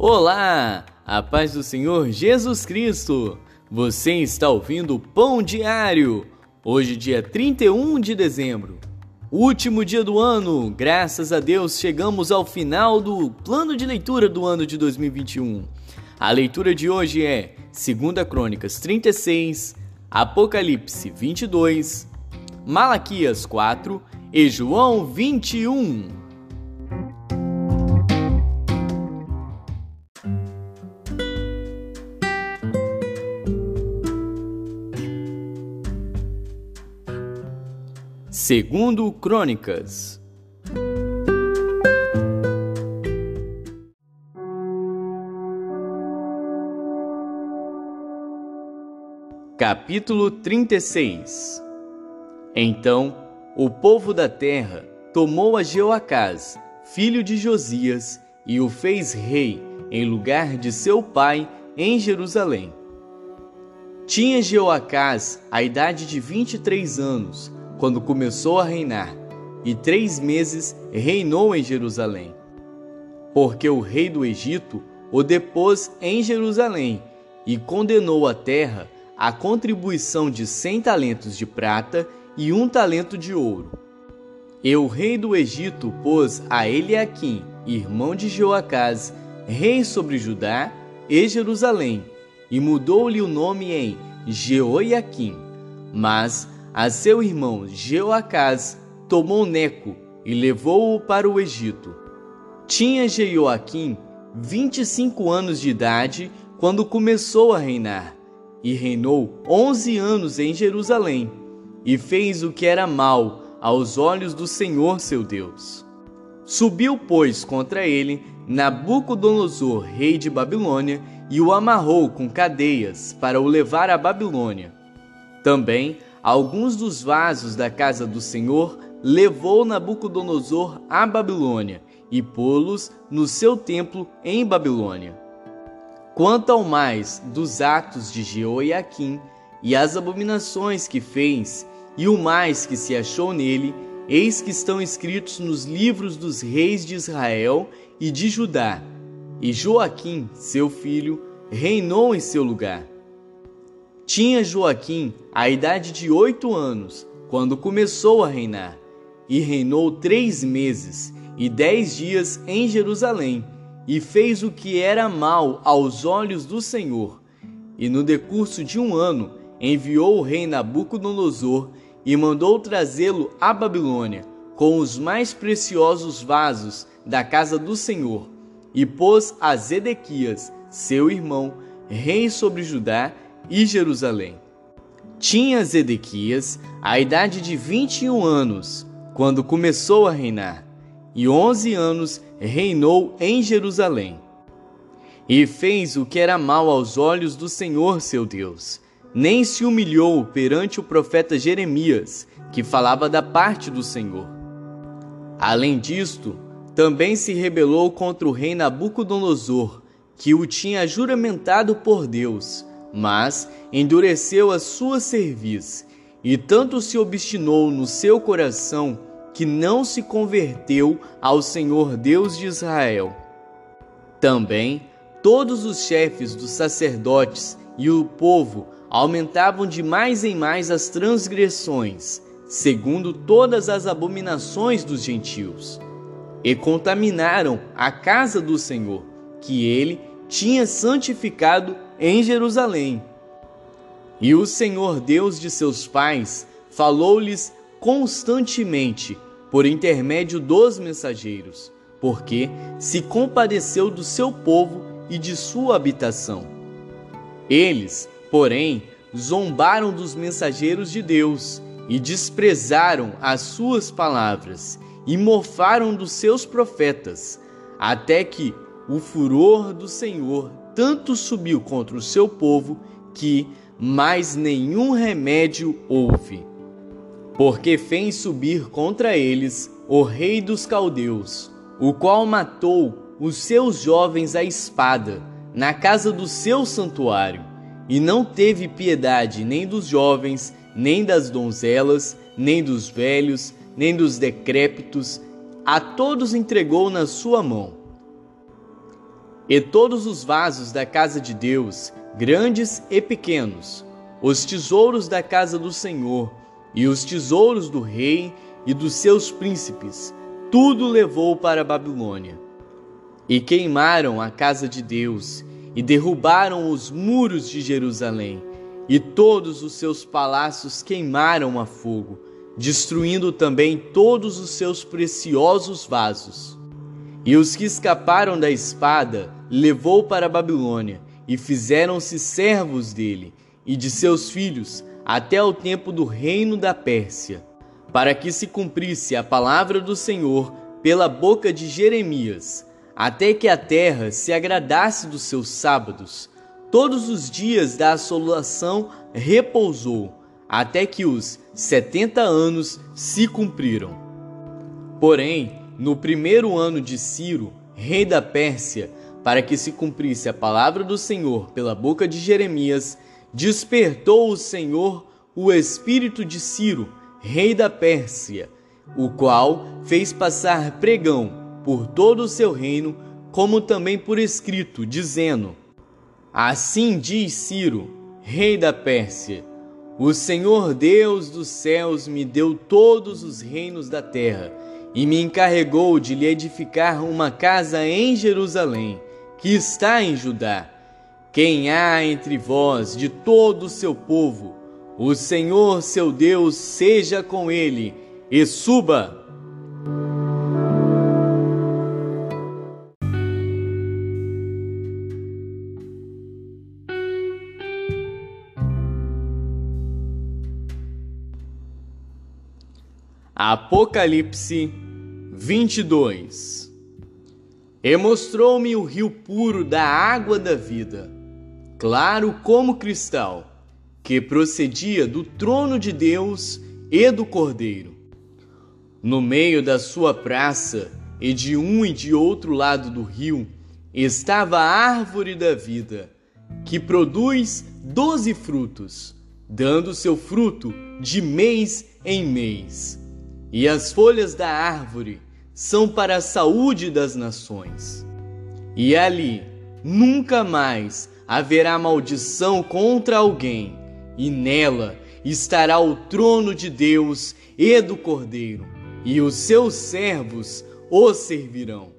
Olá, a paz do Senhor Jesus Cristo. Você está ouvindo o Pão Diário. Hoje, dia 31 de dezembro. Último dia do ano, graças a Deus chegamos ao final do plano de leitura do ano de 2021. A leitura de hoje é 2 Crônicas 36, Apocalipse 22, Malaquias 4 e João 21. Segundo Crônicas. Capítulo 36 Então o povo da terra tomou a Jeoacás, filho de Josias, e o fez rei em lugar de seu pai em Jerusalém. Tinha Jeoacás a idade de vinte e três anos, quando começou a reinar, e três meses reinou em Jerusalém. Porque o rei do Egito o depôs em Jerusalém e condenou a terra a contribuição de cem talentos de prata e um talento de ouro. E o rei do Egito pôs a Eliaquim, irmão de Joacás, rei sobre Judá e Jerusalém, e mudou-lhe o nome em Jeoiaquim. Mas a seu irmão Jeoacás tomou Neco e levou-o para o Egito. Tinha Jeoaquim vinte e cinco anos de idade quando começou a reinar, e reinou onze anos em Jerusalém, e fez o que era mal aos olhos do Senhor seu Deus. Subiu, pois, contra ele Nabucodonosor, rei de Babilônia, e o amarrou com cadeias para o levar à Babilônia. Também alguns dos vasos da casa do Senhor levou Nabucodonosor à Babilônia e pô-los no seu templo em Babilônia. Quanto ao mais dos atos de Jeoiaquim e as abominações que fez, e o mais que se achou nele, eis que estão escritos nos livros dos reis de Israel e de Judá. E Joaquim, seu filho, reinou em seu lugar. Tinha Joaquim a idade de oito anos quando começou a reinar, e reinou três meses e dez dias em Jerusalém, e fez o que era mal aos olhos do Senhor. E no decurso de um ano enviou o rei Nabucodonosor e mandou trazê-lo à Babilônia, com os mais preciosos vasos da casa do Senhor, e pôs a Zedequias, seu irmão, rei sobre Judá e Jerusalém. Tinha Zedequias a idade de 21 anos quando começou a reinar, e 11 anos reinou em Jerusalém. E fez o que era mal aos olhos do Senhor seu Deus, nem se humilhou perante o profeta Jeremias, que falava da parte do Senhor. Além disto, também se rebelou contra o rei Nabucodonosor, que o tinha juramentado por Deus, mas endureceu a sua cerviz, e tanto se obstinou no seu coração que não se converteu ao Senhor Deus de Israel. Também todos os chefes dos sacerdotes e o povo aumentavam de mais em mais as transgressões, segundo todas as abominações dos gentios, e contaminaram a casa do Senhor, que ele tinha santificado em Jerusalém. E o Senhor Deus de seus pais falou-lhes constantemente por intermédio dos mensageiros, porque se compadeceu do seu povo e de sua habitação. Eles, porém, zombaram dos mensageiros de Deus e desprezaram as suas palavras e mofaram dos seus profetas, até que o furor do Senhor tanto subiu contra o seu povo que mais nenhum remédio houve. Porque fez subir contra eles o rei dos caldeus, o qual matou os seus jovens à espada na casa do seu santuário, e não teve piedade nem dos jovens, nem das donzelas, nem dos velhos, nem dos decrépitos, a todos entregou na sua mão E todos os vasos da casa de Deus, grandes e pequenos, os tesouros da casa do Senhor e os tesouros do rei e dos seus príncipes, tudo levou para a Babilônia. E queimaram a casa de Deus e derrubaram os muros de Jerusalém, e todos os seus palácios queimaram a fogo, destruindo também todos os seus preciosos vasos. E os que escaparam da espada levou para a Babilônia, e fizeram-se servos dele e de seus filhos até o tempo do reino da Pérsia, para que se cumprisse a palavra do Senhor pela boca de Jeremias, até que a terra se agradasse dos seus sábados. Todos os dias da assolação repousou, até que os setenta anos se cumpriram. Porém, no primeiro ano de Ciro, rei da Pérsia, para que se cumprisse a palavra do Senhor pela boca de Jeremias, despertou o Senhor o espírito de Ciro, rei da Pérsia, o qual fez passar pregão por todo o seu reino, como também por escrito, dizendo: Assim diz Ciro, rei da Pérsia: O Senhor Deus dos céus me deu todos os reinos da terra e me encarregou de lhe edificar uma casa em Jerusalém, que está em Judá quem há entre vós de todo o seu povo, o Senhor seu Deus seja com ele e suba. Apocalipse 22 E mostrou-me o rio puro da água da vida claro como cristal, que procedia do trono de Deus e do Cordeiro. No meio da sua praça, e de um e de outro lado do rio, estava a árvore da vida, que produz doze frutos, dando seu fruto de mês em mês. E as folhas da árvore são para a saúde das nações. E ali nunca mais haverá maldição contra alguém, e nela estará o trono de Deus e do Cordeiro, e os seus servos o servirão.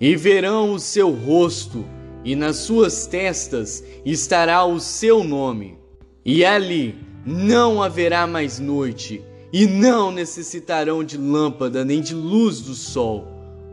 E verão o seu rosto, e nas suas testas estará o seu nome. E ali não haverá mais noite, e não necessitarão de lâmpada nem de luz do sol,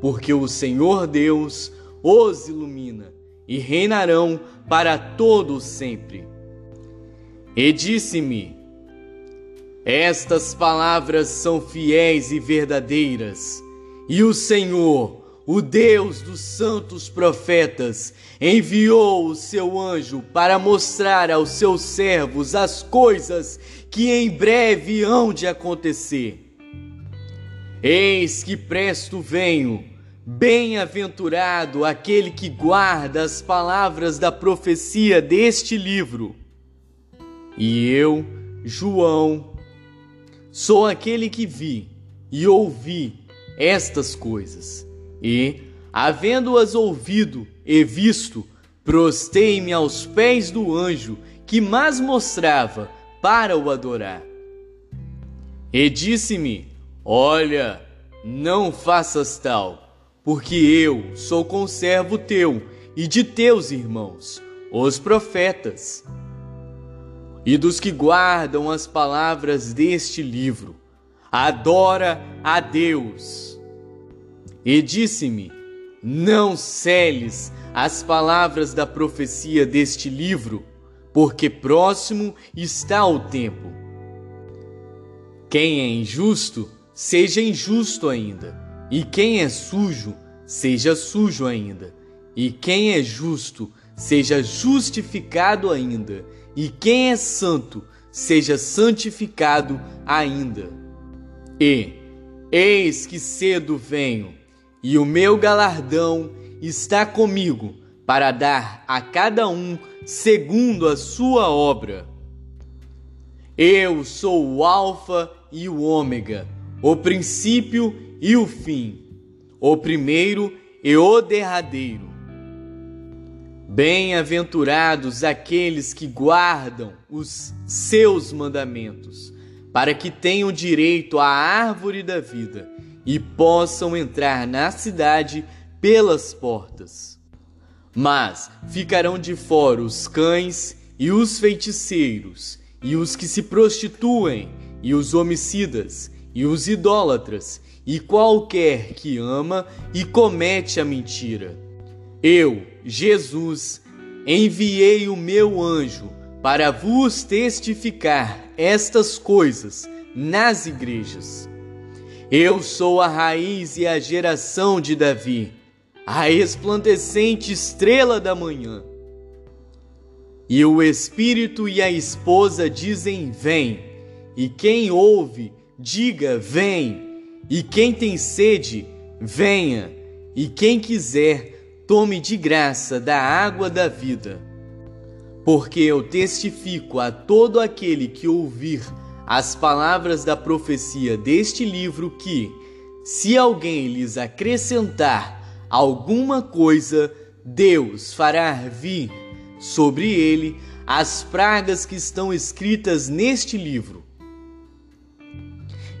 porque o Senhor Deus os ilumina e reinarão para todo sempre. E disse-me: Estas palavras são fiéis e verdadeiras, e o Senhor, o Deus dos santos profetas, enviou o seu anjo para mostrar aos seus servos as coisas que em breve hão de acontecer. Eis que presto venho. Bem-aventurado aquele que guarda as palavras da profecia deste livro. E eu, João, sou aquele que vi e ouvi estas coisas, e, havendo-as ouvido e visto, prostei-me aos pés do anjo que mais mostrava para o adorar. E disse-me: Olha, não faças tal porque eu sou conservo teu e de teus irmãos, os profetas, e dos que guardam as palavras deste livro. Adora a Deus. E disse-me: Não celes as palavras da profecia deste livro, porque próximo está o tempo. Quem é injusto, seja injusto ainda e quem é sujo, seja sujo ainda. E quem é justo, seja justificado ainda. E quem é santo, seja santificado ainda. E eis que cedo venho, e o meu galardão está comigo para dar a cada um segundo a sua obra. Eu sou o Alfa e o Ômega, o princípio e o fim, o primeiro e o derradeiro. Bem-aventurados aqueles que guardam os seus mandamentos, para que tenham direito à árvore da vida e possam entrar na cidade pelas portas. Mas ficarão de fora os cães e os feiticeiros, e os que se prostituem, e os homicidas, e os idólatras, e qualquer que ama e comete a mentira eu, Jesus, enviei o meu anjo para vos testificar estas coisas nas igrejas. Eu sou a raiz e a geração de Davi, a resplandecente estrela da manhã. E o Espírito e a esposa dizem: Vem, e quem ouve, diga: Vem, e quem tem sede, venha, e quem quiser, tome de graça da água da vida. Porque eu testifico a todo aquele que ouvir as palavras da profecia deste livro que, se alguém lhes acrescentar alguma coisa, Deus fará vir sobre ele as pragas que estão escritas neste livro.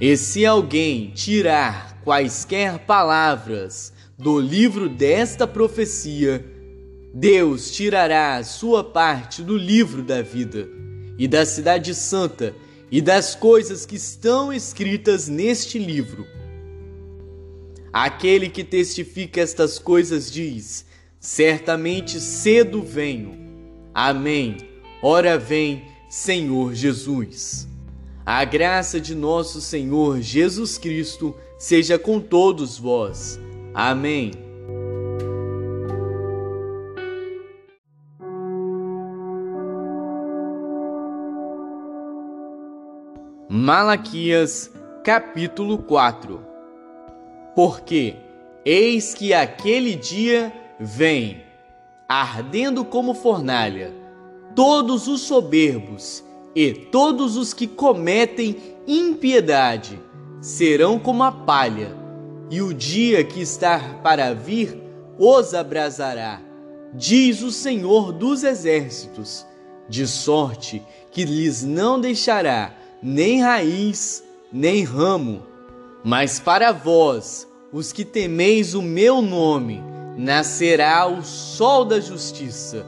E se alguém tirar quaisquer palavras do livro desta profecia, Deus tirará a sua parte do livro da vida e da cidade santa e das coisas que estão escritas neste livro. Aquele que testifica estas coisas diz: Certamente cedo venho. Amém. Ora vem, Senhor Jesus. A graça de nosso Senhor Jesus Cristo seja com todos vós. Amém. Malaquias, capítulo 4 Porque eis que aquele dia vem, ardendo como fornalha, todos os soberbos e todos os que cometem impiedade serão como a palha e o dia que está para vir os abrasará, diz o Senhor dos Exércitos, de sorte que lhes não deixará nem raiz, nem ramo. Mas para vós, os que temeis o meu nome, nascerá o sol da justiça,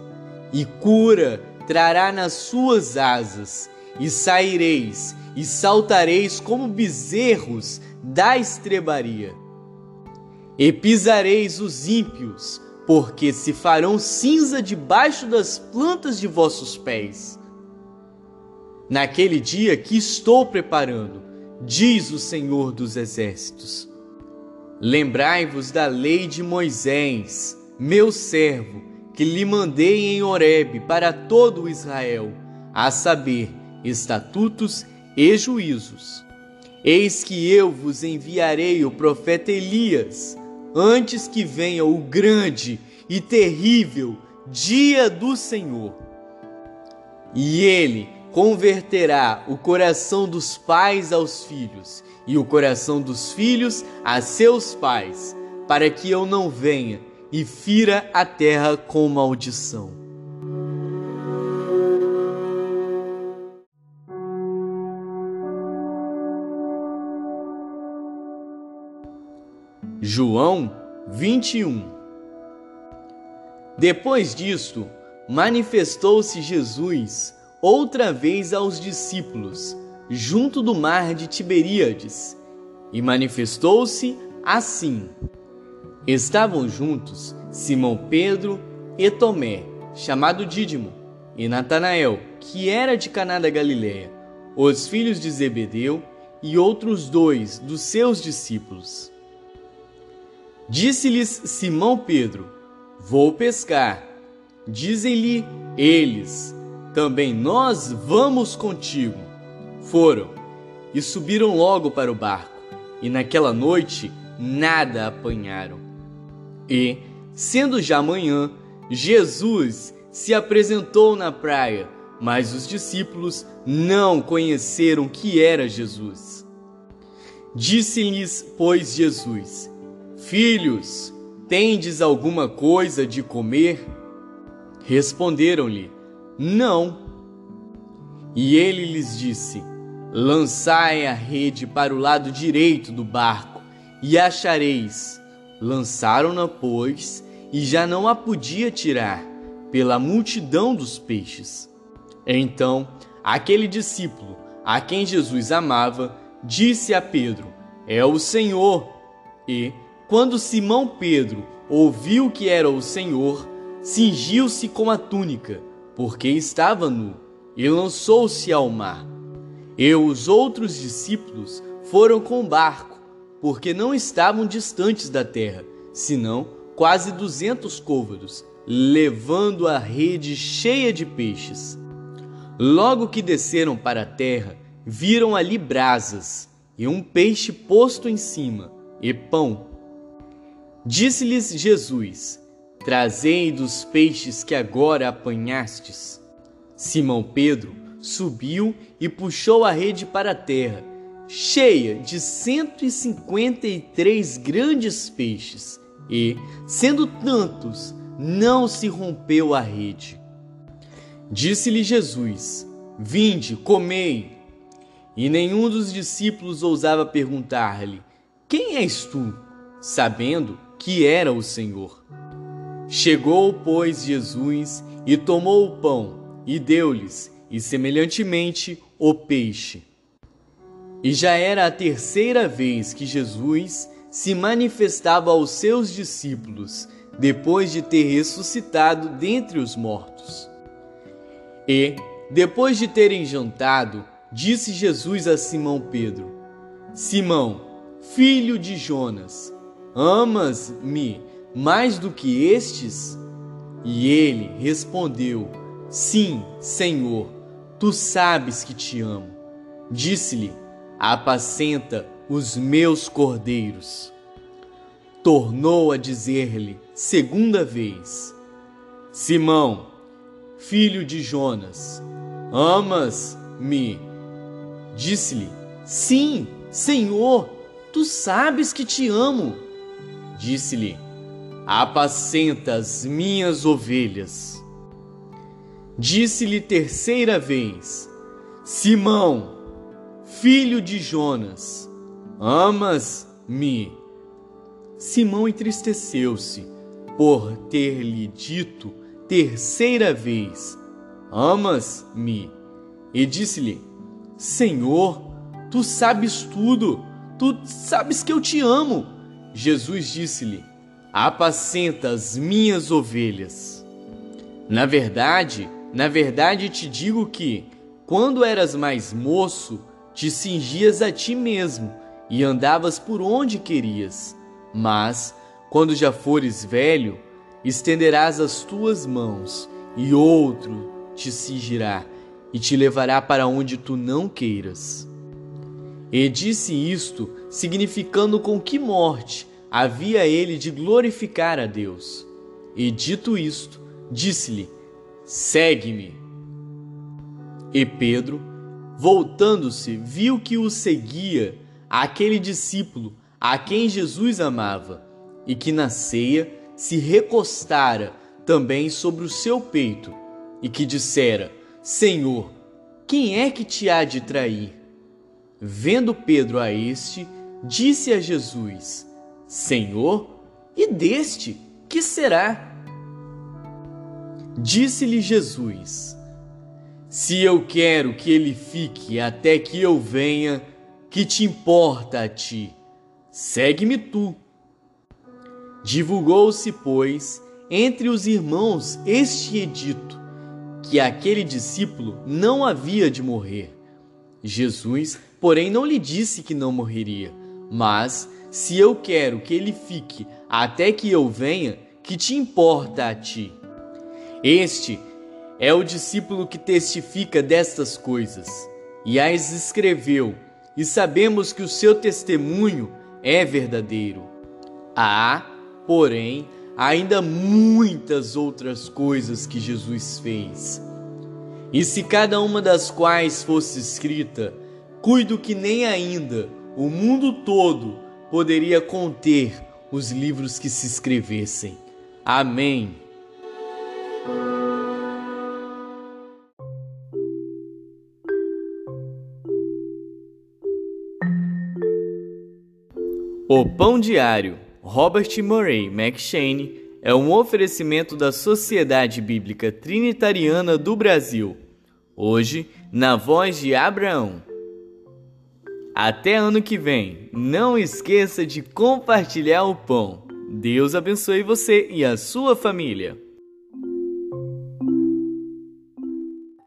e cura trará nas suas asas, e saireis e saltareis como bezerros da estrebaria e pisareis os ímpios, porque se farão cinza debaixo das plantas de vossos pés. Naquele dia que estou preparando, diz o Senhor dos Exércitos. Lembrai-vos da lei de Moisés, meu servo, que lhe mandei em Horebe para todo Israel, a saber, estatutos e juízos. Eis que eu vos enviarei o profeta Elias, antes que venha o grande e terrível dia do Senhor. E ele converterá o coração dos pais aos filhos e o coração dos filhos a seus pais, para que eu não venha e fira a terra com maldição. João 21 Depois disto, manifestou-se Jesus outra vez aos discípulos, junto do mar de Tiberíades, e manifestou-se assim. Estavam juntos Simão Pedro e Tomé, chamado Dídimo, e Natanael, que era de Caná da Galiléia, os filhos de Zebedeu e outros dois dos seus discípulos. Disse-lhes Simão Pedro: Vou pescar. Dizem-lhe eles: Também nós vamos contigo. Foram e subiram logo para o barco, e naquela noite nada apanharam. E, sendo já manhã, Jesus se apresentou na praia, mas os discípulos não conheceram que era Jesus. Disse-lhes, pois, Jesus: Filhos, tendes alguma coisa de comer? Responderam-lhe: Não. E ele lhes disse: Lançai a rede para o lado direito do barco e achareis. Lançaram-na, pois, e já não a podia tirar, pela multidão dos peixes. Então, aquele discípulo, a quem Jesus amava, disse a Pedro: É o Senhor. E, quando Simão Pedro ouviu que era o Senhor, cingiu-se com a túnica, porque estava nu, e lançou-se ao mar. E os outros discípulos foram com o barco, porque não estavam distantes da terra, senão quase duzentos côvados, levando a rede cheia de peixes. Logo que desceram para a terra, viram ali brasas e um peixe posto em cima, e pão. Disse-lhes Jesus: Trazei dos peixes que agora apanhastes. Simão Pedro subiu e puxou a rede para a terra, cheia de cento e cinquenta e três grandes peixes, e, sendo tantos, não se rompeu a rede. Disse-lhe Jesus: Vinde, comei. E nenhum dos discípulos ousava perguntar-lhe: Quem és tu? sabendo que era o Senhor. Chegou, pois, Jesus e tomou o pão e deu-lhes, e semelhantemente o peixe. E já era a terceira vez que Jesus se manifestava aos seus discípulos, depois de ter ressuscitado dentre os mortos. E, depois de terem jantado, disse Jesus a Simão Pedro: Simão, filho de Jonas, amas-me mais do que estes? E ele respondeu: Sim, Senhor Tu sabes que te amo. Disse-lhe: Apacenta os meus cordeiros. Tornou a dizer-lhe segunda vez: Simão, filho de Jonas, amas-me? Disse-lhe: Sim, Senhor, tu sabes que te amo. Disse-lhe: Apacenta as minhas ovelhas. Disse-lhe terceira vez: Simão, filho de Jonas, amas-me? Simão entristeceu-se por ter-lhe dito terceira vez: Amas-me? E disse-lhe: Senhor, tu sabes tudo, tu sabes que eu te amo. Jesus disse-lhe: Apacenta as minhas ovelhas. Na verdade, na verdade te digo que, quando eras mais moço, te cingias a ti mesmo e andavas por onde querias. Mas, quando já fores velho, estenderás as tuas mãos, e outro te cingirá e te levará para onde tu não queiras. E disse isto, significando com que morte havia ele de glorificar a Deus. E dito isto, disse-lhe: Segue-me. E Pedro, voltando-se, viu que o seguia aquele discípulo a quem Jesus amava e que na ceia se recostara também sobre o seu peito e que dissera: Senhor, quem é que te há de trair? Vendo Pedro a este, disse a Jesus: Senhor, e deste que será? Disse-lhe Jesus: Se eu quero que ele fique até que eu venha, que te importa a ti? Segue-me tu. Divulgou-se, pois, entre os irmãos este edito, que aquele discípulo não havia de morrer. Jesus, porém, não lhe disse que não morreria, mas se eu quero que ele fique até que eu venha, que te importa a ti? Este é o discípulo que testifica destas coisas e as escreveu, e sabemos que o seu testemunho é verdadeiro. Há, porém, ainda muitas outras coisas que Jesus fez. E se cada uma das quais fosse escrita, cuido que nem ainda o mundo todo poderia conter os livros que se escrevessem. Amém. O Pão Diário, Robert Murray McShane, é um oferecimento da Sociedade Bíblica Trinitariana do Brasil. Hoje, na voz de Abraão. Até ano que vem, não esqueça de compartilhar o pão. Deus abençoe você e a sua família.